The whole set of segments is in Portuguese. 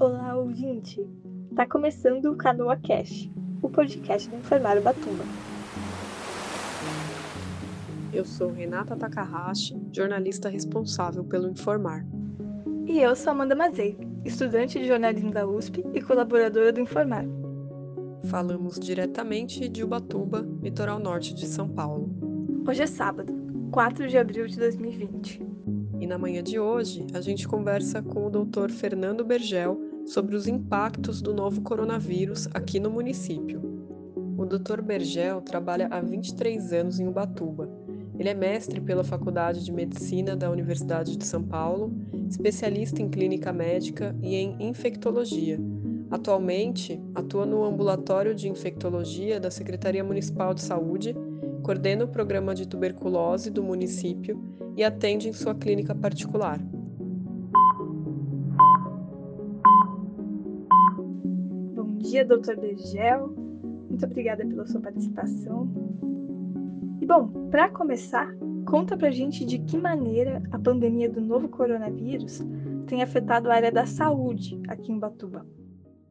Olá, ouvinte! Tá começando o Canoa Cash, o podcast do Enfermário Batuba. Eu sou Renata Takahashi, jornalista responsável pelo Informar. E eu sou Amanda Mazei, estudante de jornalismo da USP e colaboradora do Informar. Falamos diretamente de Ubatuba, litoral norte de São Paulo. Hoje é sábado, 4 de abril de 2020. E na manhã de hoje, a gente conversa com o Dr. Fernando Bergel sobre os impactos do novo coronavírus aqui no município. O Dr. Bergel trabalha há 23 anos em Ubatuba. Ele é mestre pela Faculdade de Medicina da Universidade de São Paulo, especialista em clínica médica e em infectologia. Atualmente, atua no ambulatório de infectologia da Secretaria Municipal de Saúde coordena o programa de tuberculose do município e atende em sua clínica particular. Bom dia, doutor Bergel. Muito obrigada pela sua participação. E bom, para começar, conta pra gente de que maneira a pandemia do novo coronavírus tem afetado a área da saúde aqui em Batuba.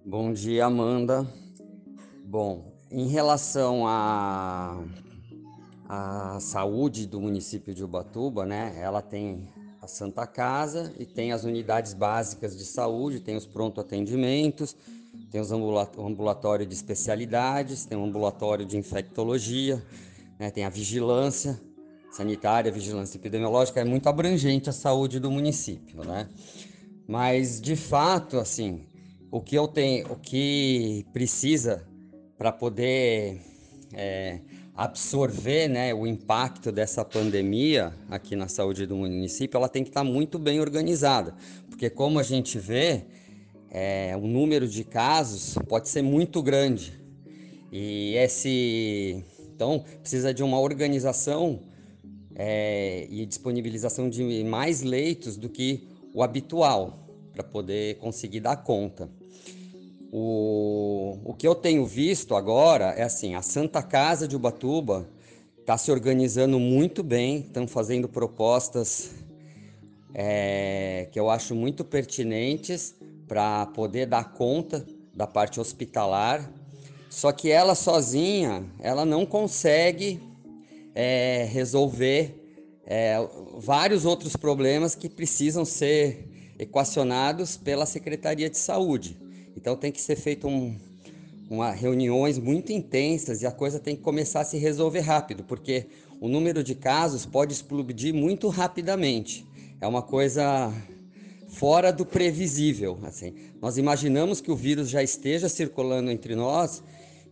Bom dia, Amanda. Bom, em relação a a saúde do município de Ubatuba, né? Ela tem a Santa Casa e tem as unidades básicas de saúde, tem os pronto atendimentos, tem os ambulatório de especialidades, tem o ambulatório de infectologia, né? tem a vigilância sanitária, vigilância epidemiológica, é muito abrangente a saúde do município, né? Mas de fato, assim, o que eu tenho, o que precisa para poder é, absorver né, o impacto dessa pandemia aqui na saúde do município, ela tem que estar muito bem organizada, porque como a gente vê, é, o número de casos pode ser muito grande e esse então precisa de uma organização é, e disponibilização de mais leitos do que o habitual para poder conseguir dar conta. O, o que eu tenho visto agora é assim, a Santa Casa de Ubatuba está se organizando muito bem, estão fazendo propostas é, que eu acho muito pertinentes para poder dar conta da parte hospitalar. Só que ela sozinha, ela não consegue é, resolver é, vários outros problemas que precisam ser equacionados pela Secretaria de Saúde. Então tem que ser feito um, uma reuniões muito intensas e a coisa tem que começar a se resolver rápido, porque o número de casos pode explodir muito rapidamente. É uma coisa fora do previsível. Assim, nós imaginamos que o vírus já esteja circulando entre nós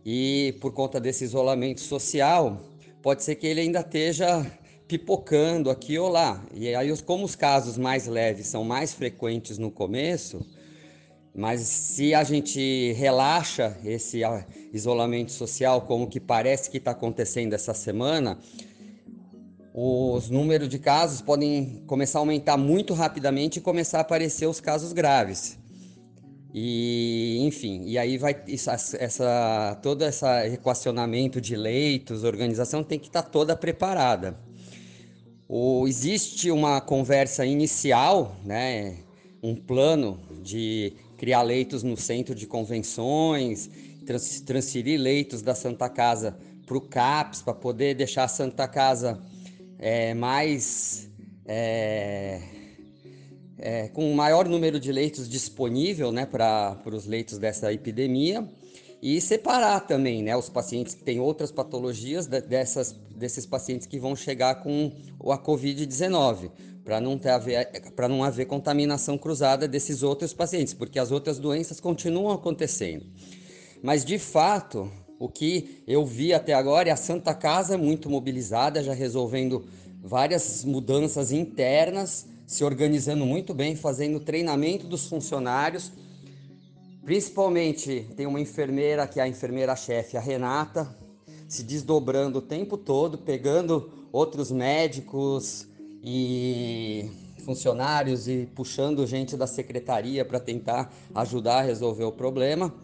e por conta desse isolamento social, pode ser que ele ainda esteja pipocando aqui ou lá. E aí, como os casos mais leves são mais frequentes no começo, mas se a gente relaxa esse ah, isolamento social, como que parece que está acontecendo essa semana, os números de casos podem começar a aumentar muito rapidamente e começar a aparecer os casos graves. E, enfim, e aí vai essa, essa todo esse equacionamento de leitos, organização tem que estar tá toda preparada. O, existe uma conversa inicial, né, um plano de criar leitos no centro de convenções, trans, transferir leitos da Santa Casa para o CAPS, para poder deixar a Santa Casa é, mais. É, é, com um maior número de leitos disponível né, para os leitos dessa epidemia e separar também né, os pacientes que têm outras patologias dessas, desses pacientes que vão chegar com a Covid-19 para não, ter haver, não haver contaminação cruzada desses outros pacientes, porque as outras doenças continuam acontecendo. Mas, de fato, o que eu vi até agora é a Santa Casa muito mobilizada, já resolvendo várias mudanças internas, se organizando muito bem, fazendo treinamento dos funcionários. Principalmente tem uma enfermeira, que é a enfermeira-chefe, a Renata, se desdobrando o tempo todo, pegando outros médicos, e funcionários e puxando gente da secretaria para tentar ajudar a resolver o problema.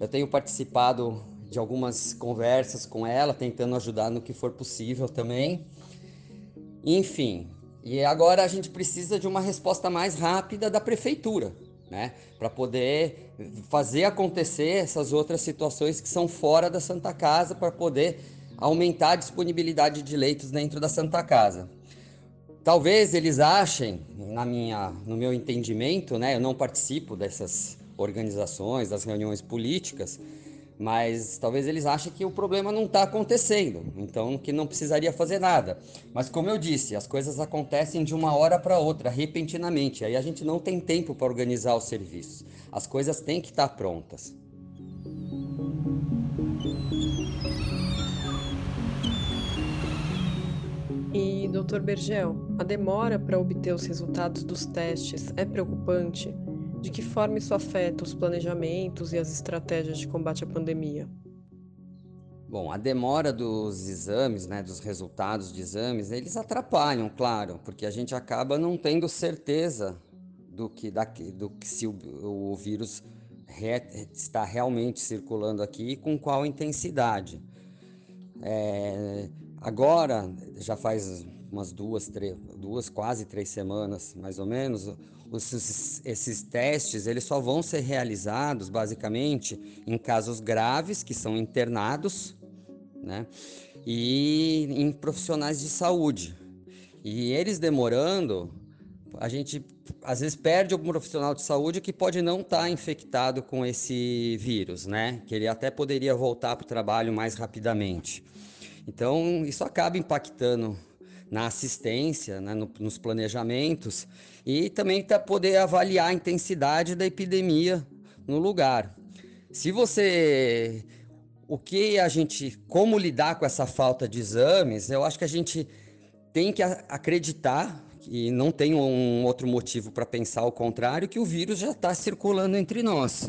Eu tenho participado de algumas conversas com ela, tentando ajudar no que for possível também. Enfim, e agora a gente precisa de uma resposta mais rápida da prefeitura, né? Para poder fazer acontecer essas outras situações que são fora da Santa Casa, para poder aumentar a disponibilidade de leitos dentro da Santa Casa. Talvez eles achem, na minha, no meu entendimento, né? Eu não participo dessas organizações, das reuniões políticas, mas talvez eles achem que o problema não está acontecendo, então que não precisaria fazer nada. Mas como eu disse, as coisas acontecem de uma hora para outra, repentinamente. Aí a gente não tem tempo para organizar os serviços. As coisas têm que estar tá prontas. E, doutor Bergel, a demora para obter os resultados dos testes é preocupante? De que forma isso afeta os planejamentos e as estratégias de combate à pandemia? Bom, a demora dos exames, né, dos resultados de exames, eles atrapalham, claro, porque a gente acaba não tendo certeza do que, da, do que se o, o vírus re, está realmente circulando aqui e com qual intensidade. É, agora, já faz umas duas, três, duas, quase três semanas, mais ou menos, os, esses testes eles só vão ser realizados basicamente em casos graves que são internados, né? E em profissionais de saúde. E eles demorando, a gente às vezes perde algum profissional de saúde que pode não estar tá infectado com esse vírus, né? Que ele até poderia voltar para o trabalho mais rapidamente. Então, isso acaba impactando na assistência, né, no, nos planejamentos e também para poder avaliar a intensidade da epidemia no lugar. Se você o que a gente como lidar com essa falta de exames, eu acho que a gente tem que acreditar e não tem um outro motivo para pensar o contrário que o vírus já está circulando entre nós.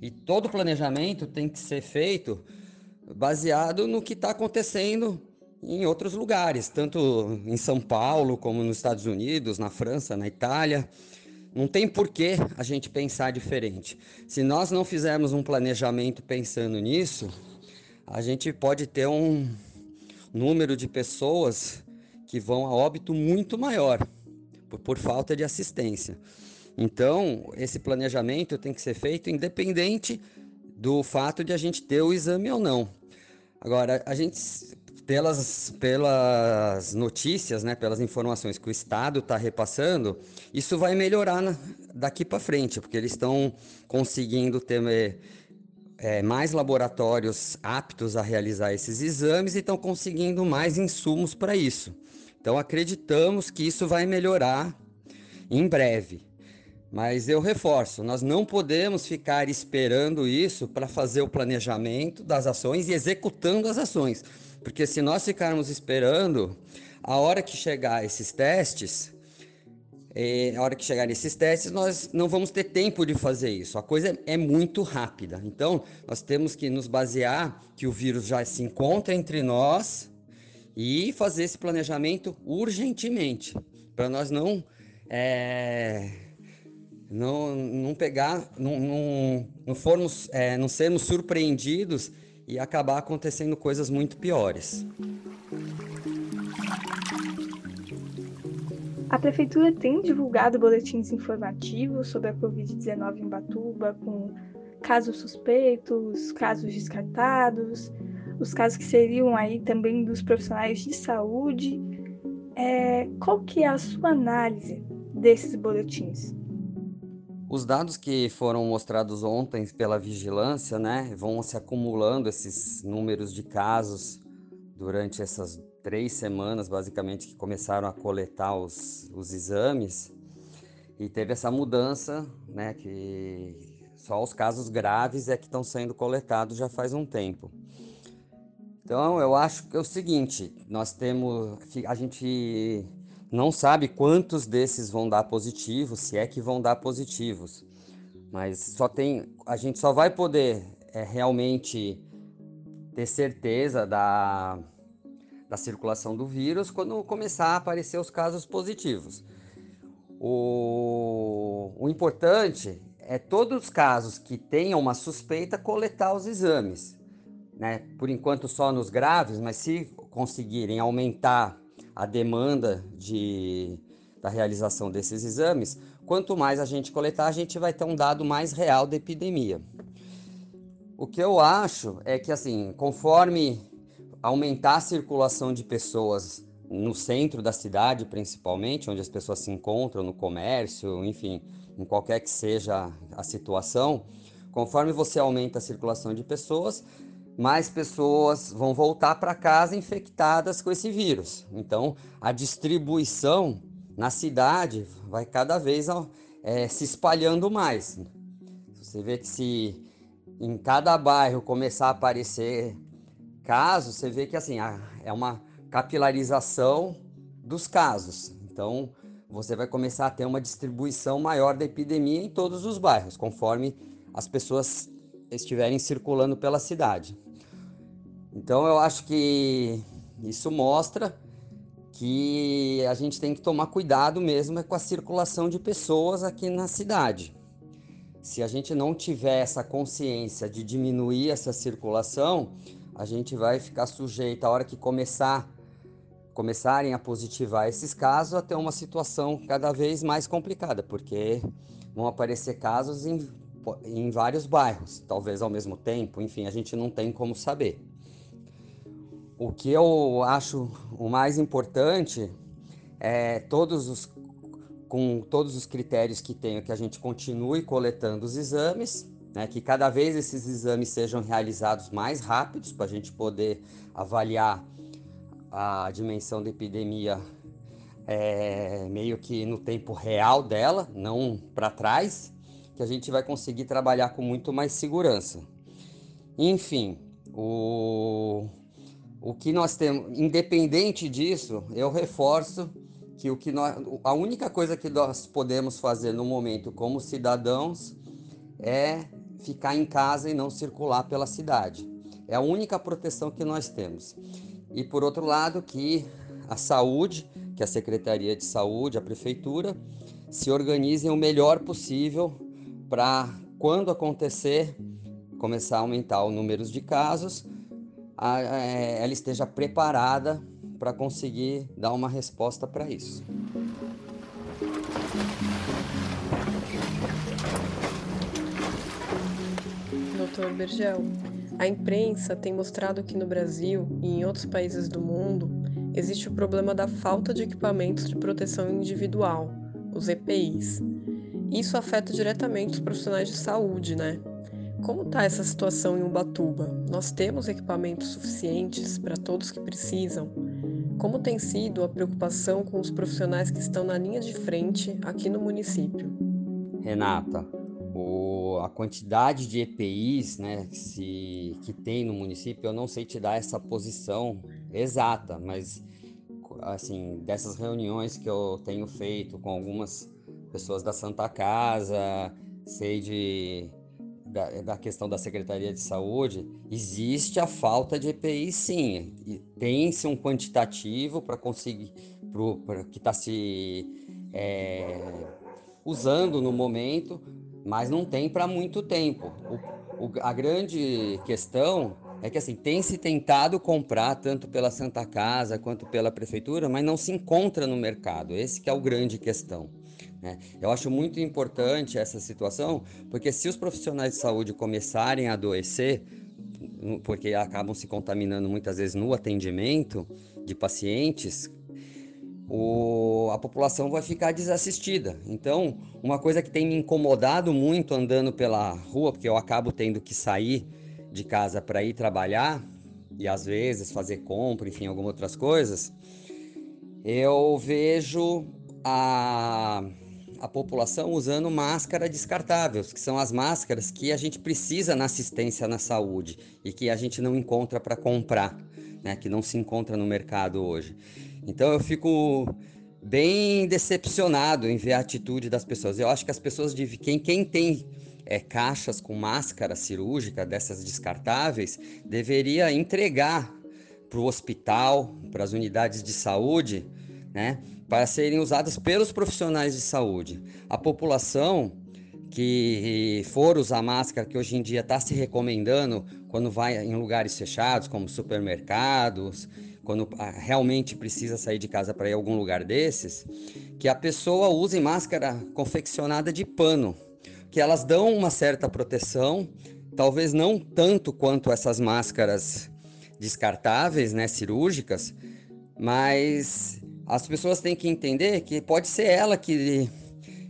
E todo planejamento tem que ser feito baseado no que está acontecendo em outros lugares, tanto em São Paulo como nos Estados Unidos, na França, na Itália. Não tem porquê a gente pensar diferente. Se nós não fizermos um planejamento pensando nisso, a gente pode ter um número de pessoas que vão a óbito muito maior por, por falta de assistência. Então, esse planejamento tem que ser feito independente do fato de a gente ter o exame ou não. Agora, a gente pelas, pelas notícias, né, pelas informações que o Estado está repassando, isso vai melhorar na, daqui para frente, porque eles estão conseguindo ter é, mais laboratórios aptos a realizar esses exames e estão conseguindo mais insumos para isso. Então acreditamos que isso vai melhorar em breve. Mas eu reforço, nós não podemos ficar esperando isso para fazer o planejamento das ações e executando as ações. Porque se nós ficarmos esperando, a hora que chegar esses testes, é, a hora que chegar esses testes, nós não vamos ter tempo de fazer isso. A coisa é muito rápida. Então, nós temos que nos basear que o vírus já se encontra entre nós e fazer esse planejamento urgentemente, para nós não, é, não não pegar, não, não, não formos, é, não sermos surpreendidos e acabar acontecendo coisas muito piores. A prefeitura tem divulgado boletins informativos sobre a Covid-19 em Batuba, com casos suspeitos, casos descartados, os casos que seriam aí também dos profissionais de saúde. É, qual que é a sua análise desses boletins? Os dados que foram mostrados ontem pela vigilância, né, vão se acumulando esses números de casos durante essas três semanas, basicamente, que começaram a coletar os, os exames. E teve essa mudança, né, que só os casos graves é que estão sendo coletados já faz um tempo. Então, eu acho que é o seguinte, nós temos, a gente não sabe quantos desses vão dar positivos, se é que vão dar positivos. Mas só tem, a gente só vai poder é, realmente ter certeza da, da circulação do vírus quando começar a aparecer os casos positivos. O, o importante é todos os casos que tenham uma suspeita coletar os exames, né? Por enquanto só nos graves, mas se conseguirem aumentar a demanda de, da realização desses exames, quanto mais a gente coletar, a gente vai ter um dado mais real da epidemia. O que eu acho é que, assim, conforme aumentar a circulação de pessoas no centro da cidade, principalmente, onde as pessoas se encontram, no comércio, enfim, em qualquer que seja a situação, conforme você aumenta a circulação de pessoas, mais pessoas vão voltar para casa infectadas com esse vírus. Então, a distribuição na cidade vai cada vez é, se espalhando mais. Você vê que se em cada bairro começar a aparecer casos, você vê que assim é uma capilarização dos casos. Então, você vai começar a ter uma distribuição maior da epidemia em todos os bairros, conforme as pessoas estiverem circulando pela cidade. Então, eu acho que isso mostra que a gente tem que tomar cuidado mesmo com a circulação de pessoas aqui na cidade. Se a gente não tiver essa consciência de diminuir essa circulação, a gente vai ficar sujeito, a hora que começar começarem a positivar esses casos, a ter uma situação cada vez mais complicada, porque vão aparecer casos em, em vários bairros, talvez ao mesmo tempo, enfim, a gente não tem como saber. O que eu acho o mais importante é todos os com todos os critérios que tenho, que a gente continue coletando os exames, né, que cada vez esses exames sejam realizados mais rápidos para a gente poder avaliar a dimensão da epidemia é, meio que no tempo real dela, não para trás, que a gente vai conseguir trabalhar com muito mais segurança. Enfim, o, o que nós temos, independente disso, eu reforço que o que nós, a única coisa que nós podemos fazer no momento como cidadãos é ficar em casa e não circular pela cidade. É a única proteção que nós temos. E por outro lado, que a saúde, que a Secretaria de Saúde, a prefeitura, se organizem o melhor possível para quando acontecer, começar a aumentar o número de casos, a, a, é, ela esteja preparada para conseguir dar uma resposta para isso. Doutor Bergel, a imprensa tem mostrado que no Brasil e em outros países do mundo existe o problema da falta de equipamentos de proteção individual, os EPIs. Isso afeta diretamente os profissionais de saúde, né? Como está essa situação em Ubatuba? Nós temos equipamentos suficientes para todos que precisam? Como tem sido a preocupação com os profissionais que estão na linha de frente aqui no município? Renata, o, a quantidade de EPIs né, que, se, que tem no município, eu não sei te dar essa posição exata, mas assim, dessas reuniões que eu tenho feito com algumas pessoas da Santa Casa, sei de da, da, questão da Secretaria de Saúde, existe a falta de EPI sim. Tem-se um quantitativo para conseguir, para que está se é, usando no momento, mas não tem para muito tempo. O, o, a grande questão é que assim tem se tentado comprar tanto pela Santa Casa quanto pela prefeitura, mas não se encontra no mercado. Esse que é o grande questão. Né? Eu acho muito importante essa situação, porque se os profissionais de saúde começarem a adoecer, porque acabam se contaminando muitas vezes no atendimento de pacientes, o, a população vai ficar desassistida. Então, uma coisa que tem me incomodado muito andando pela rua, porque eu acabo tendo que sair de casa para ir trabalhar e às vezes fazer compra, enfim, algumas outras coisas, eu vejo a a população usando máscara descartáveis, que são as máscaras que a gente precisa na assistência na saúde e que a gente não encontra para comprar, né, que não se encontra no mercado hoje. Então eu fico bem decepcionado em ver a atitude das pessoas. Eu acho que as pessoas de quem, quem tem é, caixas com máscara cirúrgica dessas descartáveis deveria entregar para o hospital, para as unidades de saúde, né, para serem usadas pelos profissionais de saúde. A população que for usar máscara, que hoje em dia está se recomendando quando vai em lugares fechados, como supermercados, quando ah, realmente precisa sair de casa para ir a algum lugar desses, que a pessoa use máscara confeccionada de pano, que elas dão uma certa proteção, talvez não tanto quanto essas máscaras descartáveis, né, cirúrgicas, mas as pessoas têm que entender que pode ser ela que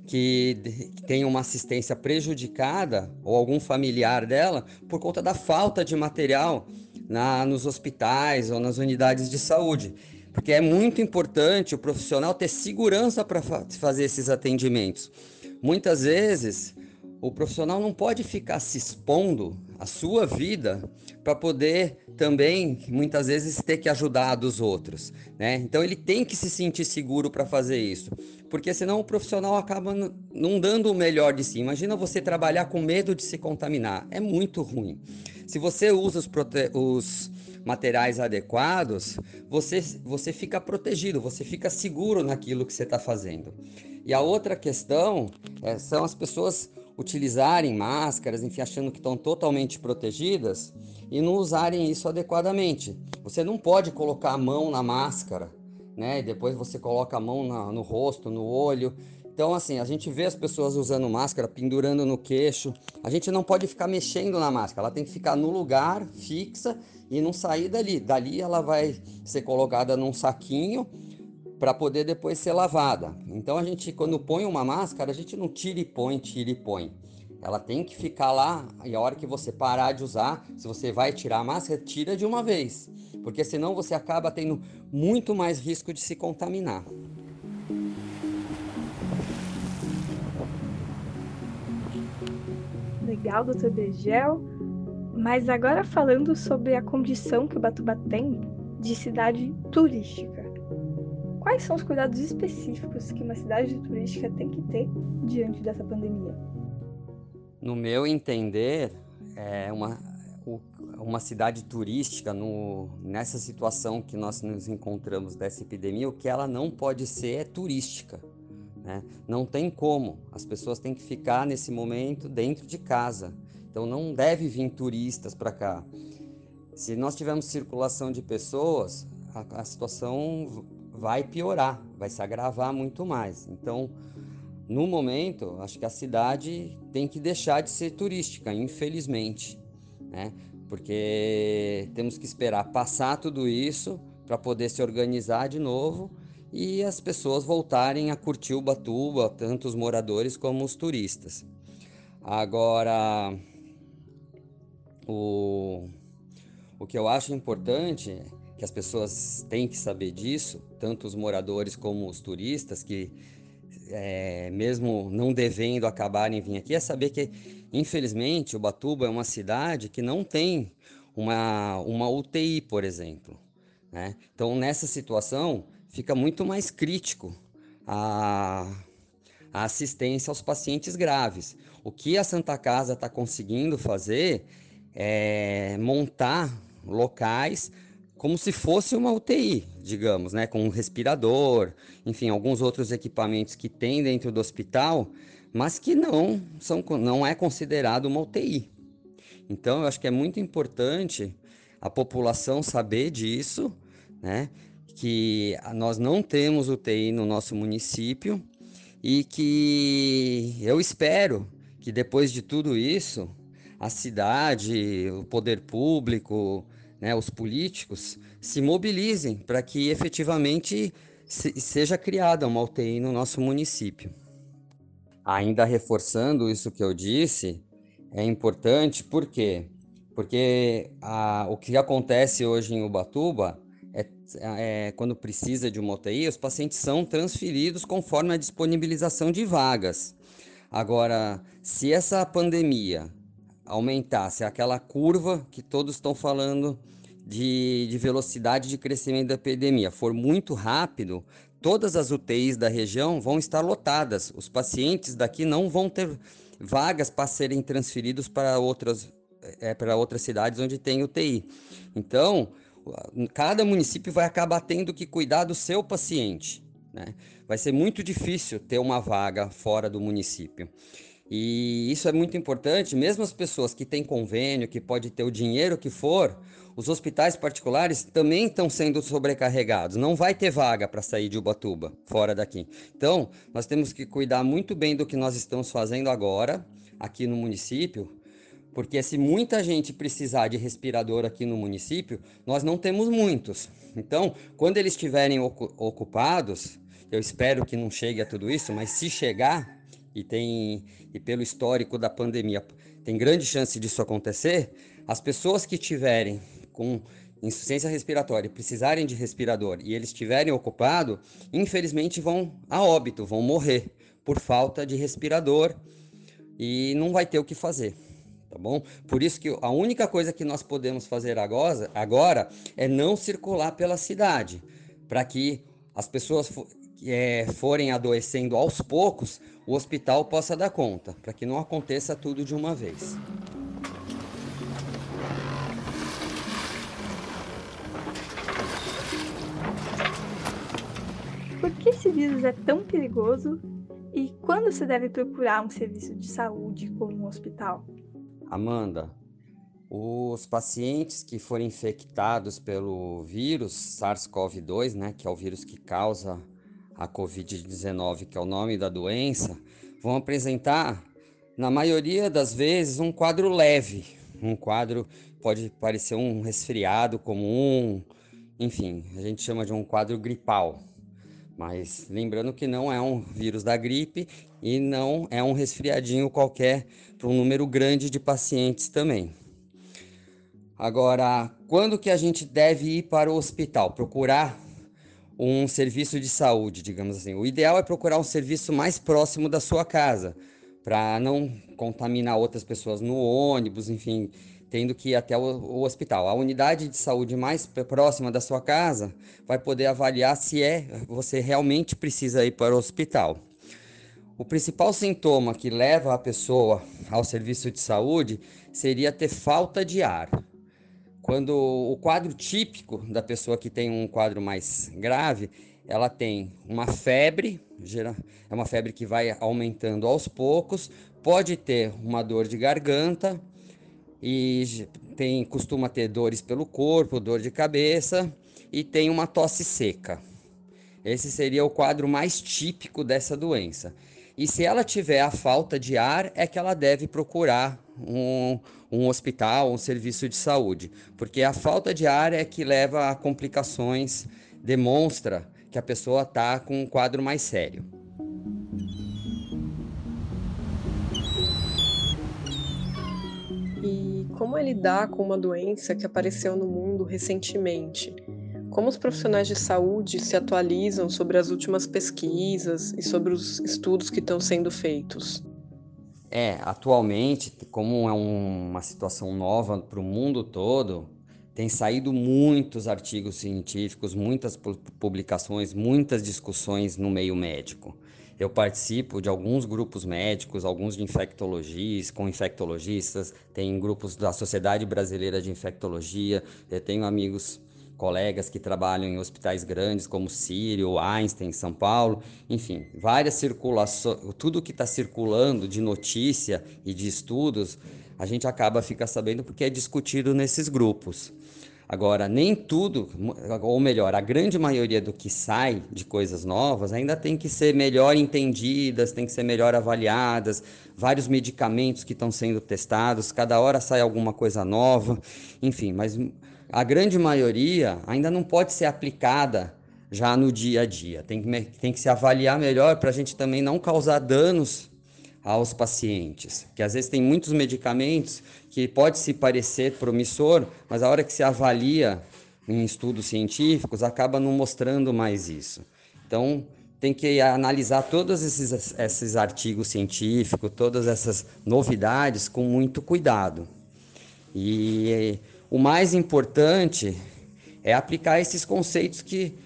que tem uma assistência prejudicada ou algum familiar dela por conta da falta de material na, nos hospitais ou nas unidades de saúde. Porque é muito importante o profissional ter segurança para fa fazer esses atendimentos. Muitas vezes o profissional não pode ficar se expondo a sua vida para poder também muitas vezes ter que ajudar dos outros, né? Então ele tem que se sentir seguro para fazer isso, porque senão o profissional acaba não dando o melhor de si. Imagina você trabalhar com medo de se contaminar, é muito ruim. Se você usa os, os materiais adequados, você, você fica protegido, você fica seguro naquilo que você está fazendo. E a outra questão é, são as pessoas utilizarem máscaras, enfim, achando que estão totalmente protegidas e não usarem isso adequadamente. Você não pode colocar a mão na máscara, né? E depois você coloca a mão na, no rosto, no olho. Então, assim, a gente vê as pessoas usando máscara, pendurando no queixo. A gente não pode ficar mexendo na máscara, ela tem que ficar no lugar, fixa e não sair dali. Dali ela vai ser colocada num saquinho para poder depois ser lavada. Então a gente, quando põe uma máscara, a gente não tira e põe, tira e põe. Ela tem que ficar lá e a hora que você parar de usar, se você vai tirar a máscara, tira de uma vez, porque senão você acaba tendo muito mais risco de se contaminar. Legal, doutor Begel. Mas agora falando sobre a condição que o Batuba tem de cidade turística. Quais são os cuidados específicos que uma cidade turística tem que ter diante dessa pandemia? No meu entender, é uma, uma cidade turística, no, nessa situação que nós nos encontramos dessa epidemia, o que ela não pode ser é turística. Né? Não tem como. As pessoas têm que ficar nesse momento dentro de casa. Então não deve vir turistas para cá. Se nós tivermos circulação de pessoas, a, a situação vai piorar, vai se agravar muito mais. Então, no momento, acho que a cidade tem que deixar de ser turística, infelizmente, né? Porque temos que esperar passar tudo isso para poder se organizar de novo e as pessoas voltarem a curtir o Batuba, tanto os moradores como os turistas. Agora, o, o que eu acho importante que as pessoas têm que saber disso, tanto os moradores como os turistas, que é, mesmo não devendo acabarem vir aqui, é saber que, infelizmente, Ubatuba é uma cidade que não tem uma, uma UTI, por exemplo. Né? Então, nessa situação, fica muito mais crítico a, a assistência aos pacientes graves. O que a Santa Casa está conseguindo fazer é montar locais como se fosse uma UTI, digamos, né, com um respirador, enfim, alguns outros equipamentos que tem dentro do hospital, mas que não são não é considerado uma UTI. Então, eu acho que é muito importante a população saber disso, né, que nós não temos UTI no nosso município e que eu espero que depois de tudo isso, a cidade, o poder público, né, os políticos, se mobilizem para que efetivamente se, seja criada uma UTI no nosso município. Ainda reforçando isso que eu disse, é importante por quê? Porque a, o que acontece hoje em Ubatuba é, é, quando precisa de uma UTI, os pacientes são transferidos conforme a disponibilização de vagas. Agora, se essa pandemia aumentasse aquela curva que todos estão falando de, de velocidade de crescimento da epidemia for muito rápido, todas as UTIs da região vão estar lotadas. Os pacientes daqui não vão ter vagas para serem transferidos para outras, é, para outras cidades onde tem UTI. Então, cada município vai acabar tendo que cuidar do seu paciente. Né? Vai ser muito difícil ter uma vaga fora do município. E isso é muito importante, mesmo as pessoas que têm convênio, que pode ter o dinheiro que for, os hospitais particulares também estão sendo sobrecarregados. Não vai ter vaga para sair de Ubatuba, fora daqui. Então, nós temos que cuidar muito bem do que nós estamos fazendo agora, aqui no município, porque se muita gente precisar de respirador aqui no município, nós não temos muitos. Então, quando eles estiverem ocupados, eu espero que não chegue a tudo isso, mas se chegar, e tem e pelo histórico da pandemia, tem grande chance disso acontecer, as pessoas que tiverem com insuficiência respiratória precisarem de respirador e eles estiverem ocupados, infelizmente vão a óbito, vão morrer por falta de respirador e não vai ter o que fazer. Tá bom? Por isso que a única coisa que nós podemos fazer agora, agora é não circular pela cidade, para que as pessoas é, forem adoecendo aos poucos, o hospital possa dar conta, para que não aconteça tudo de uma vez. Por que esse vírus é tão perigoso e quando se deve procurar um serviço de saúde como um hospital? Amanda, os pacientes que forem infectados pelo vírus SARS-CoV-2, né, que é o vírus que causa a COVID-19, que é o nome da doença, vão apresentar, na maioria das vezes, um quadro leve. Um quadro pode parecer um resfriado comum, enfim, a gente chama de um quadro gripal. Mas lembrando que não é um vírus da gripe e não é um resfriadinho qualquer para um número grande de pacientes também. Agora, quando que a gente deve ir para o hospital? Procurar um serviço de saúde, digamos assim. O ideal é procurar um serviço mais próximo da sua casa, para não contaminar outras pessoas no ônibus, enfim, tendo que ir até o, o, hospital. A unidade de saúde mais próxima da sua casa vai poder avaliar se é você realmente precisa ir para o hospital. O principal sintoma que leva a pessoa ao serviço de saúde seria ter falta de ar. Quando o quadro típico da pessoa que tem um quadro mais grave, ela tem uma febre, é uma febre que vai aumentando aos poucos, pode ter uma dor de garganta, e tem costuma ter dores pelo corpo, dor de cabeça e tem uma tosse seca. Esse seria o quadro mais típico dessa doença. E se ela tiver a falta de ar, é que ela deve procurar um, um hospital, um serviço de saúde, porque a falta de ar é que leva a complicações, demonstra que a pessoa está com um quadro mais sério. como é lidar com uma doença que apareceu no mundo recentemente? Como os profissionais de saúde se atualizam sobre as últimas pesquisas e sobre os estudos que estão sendo feitos? É, atualmente, como é um, uma situação nova para o mundo todo, tem saído muitos artigos científicos, muitas publicações, muitas discussões no meio médico. Eu participo de alguns grupos médicos, alguns de infectologias, com infectologistas, tem grupos da Sociedade Brasileira de Infectologia, eu tenho amigos, colegas que trabalham em hospitais grandes como Sírio, Einstein, São Paulo, enfim, várias circulações, tudo que está circulando de notícia e de estudos, a gente acaba fica sabendo porque é discutido nesses grupos. Agora, nem tudo, ou melhor, a grande maioria do que sai de coisas novas ainda tem que ser melhor entendidas, tem que ser melhor avaliadas, vários medicamentos que estão sendo testados, cada hora sai alguma coisa nova, enfim, mas a grande maioria ainda não pode ser aplicada já no dia a dia. Tem que, tem que se avaliar melhor para a gente também não causar danos aos pacientes, que às vezes tem muitos medicamentos que pode se parecer promissor, mas a hora que se avalia em estudos científicos acaba não mostrando mais isso. Então tem que analisar todos esses, esses artigos científicos, todas essas novidades com muito cuidado. E o mais importante é aplicar esses conceitos que,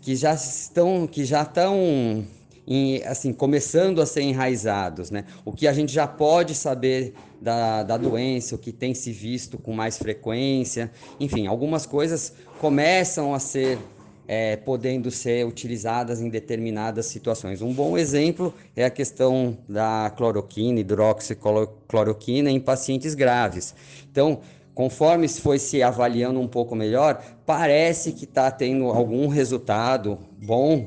que já estão que já estão em, assim, começando a ser enraizados, né? O que a gente já pode saber da, da doença, o que tem se visto com mais frequência, enfim, algumas coisas começam a ser é, podendo ser utilizadas em determinadas situações. Um bom exemplo é a questão da cloroquina, hidroxicloroquina em pacientes graves. Então, conforme foi se avaliando um pouco melhor, parece que está tendo algum resultado bom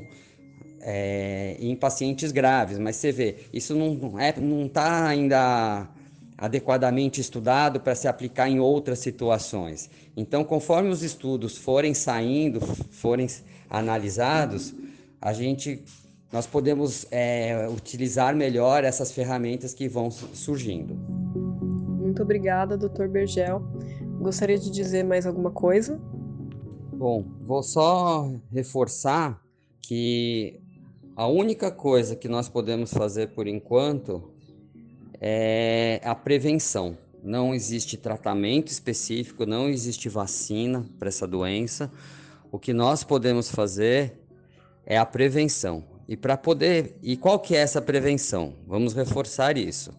é, em pacientes graves, mas você vê, isso não é, não está ainda adequadamente estudado para se aplicar em outras situações. Então, conforme os estudos forem saindo, forem analisados, a gente nós podemos é, utilizar melhor essas ferramentas que vão surgindo. Obrigada, Dr. Bergel. Gostaria de dizer mais alguma coisa? Bom, vou só reforçar que a única coisa que nós podemos fazer por enquanto é a prevenção. Não existe tratamento específico, não existe vacina para essa doença. O que nós podemos fazer é a prevenção. E para poder, e qual que é essa prevenção? Vamos reforçar isso.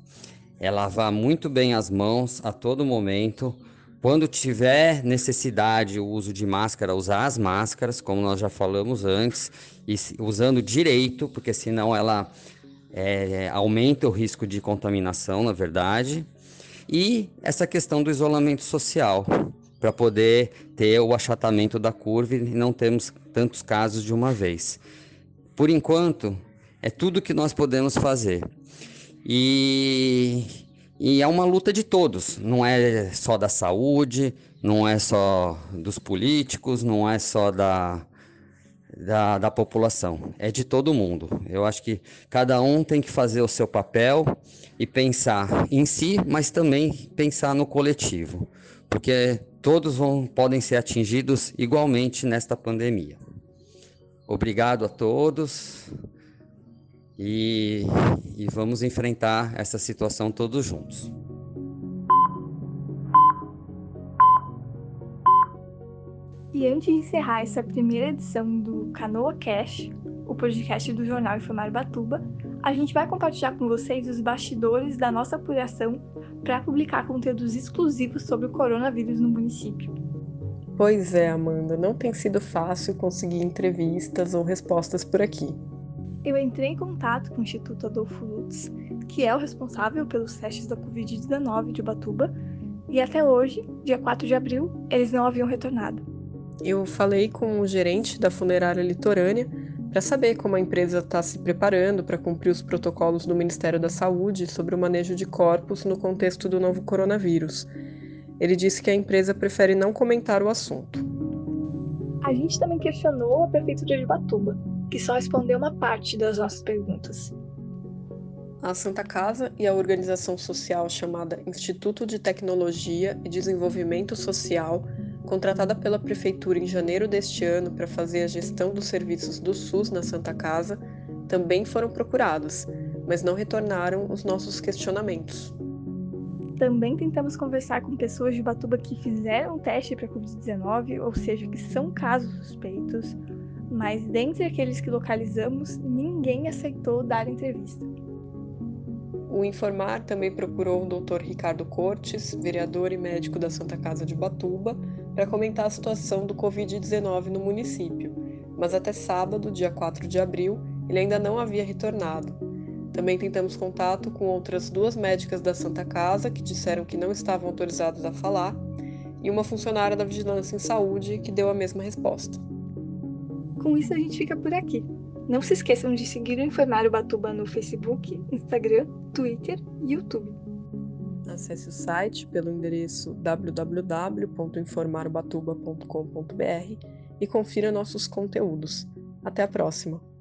É lavar muito bem as mãos a todo momento. Quando tiver necessidade o uso de máscara, usar as máscaras, como nós já falamos antes, e usando direito, porque senão ela é, aumenta o risco de contaminação, na verdade, e essa questão do isolamento social, para poder ter o achatamento da curva e não termos tantos casos de uma vez. Por enquanto, é tudo que nós podemos fazer. E, e é uma luta de todos, não é só da saúde, não é só dos políticos, não é só da, da, da população, é de todo mundo. Eu acho que cada um tem que fazer o seu papel e pensar em si, mas também pensar no coletivo, porque todos vão, podem ser atingidos igualmente nesta pandemia. Obrigado a todos e, e vamos enfrentar essa situação todos juntos. E antes de encerrar essa primeira edição do Canoa Cash, o podcast do jornal Informar Batuba, a gente vai compartilhar com vocês os bastidores da nossa apuração para publicar conteúdos exclusivos sobre o coronavírus no município. Pois é, Amanda, não tem sido fácil conseguir entrevistas ou respostas por aqui. Eu entrei em contato com o Instituto Adolfo Lutz, que é o responsável pelos testes da Covid-19 de Ubatuba, e até hoje, dia 4 de abril, eles não haviam retornado. Eu falei com o gerente da funerária litorânea para saber como a empresa está se preparando para cumprir os protocolos do Ministério da Saúde sobre o manejo de corpos no contexto do novo coronavírus. Ele disse que a empresa prefere não comentar o assunto. A gente também questionou a Prefeitura de Batuba, que só respondeu uma parte das nossas perguntas. A Santa Casa e a organização social chamada Instituto de Tecnologia e Desenvolvimento Social contratada pela Prefeitura em janeiro deste ano para fazer a gestão dos serviços do SUS na Santa Casa, também foram procurados, mas não retornaram os nossos questionamentos. Também tentamos conversar com pessoas de Batuba que fizeram o teste para Covid-19, ou seja, que são casos suspeitos, mas dentre aqueles que localizamos, ninguém aceitou dar entrevista. O Informar também procurou o Dr. Ricardo Cortes, vereador e médico da Santa Casa de Batuba, para comentar a situação do Covid-19 no município, mas até sábado, dia 4 de abril, ele ainda não havia retornado. Também tentamos contato com outras duas médicas da Santa Casa que disseram que não estavam autorizadas a falar, e uma funcionária da Vigilância em Saúde que deu a mesma resposta. Com isso, a gente fica por aqui. Não se esqueçam de seguir o Informar Batuba no Facebook, Instagram, Twitter e YouTube. Acesse o site pelo endereço www.informarbatuba.com.br e confira nossos conteúdos. Até a próxima!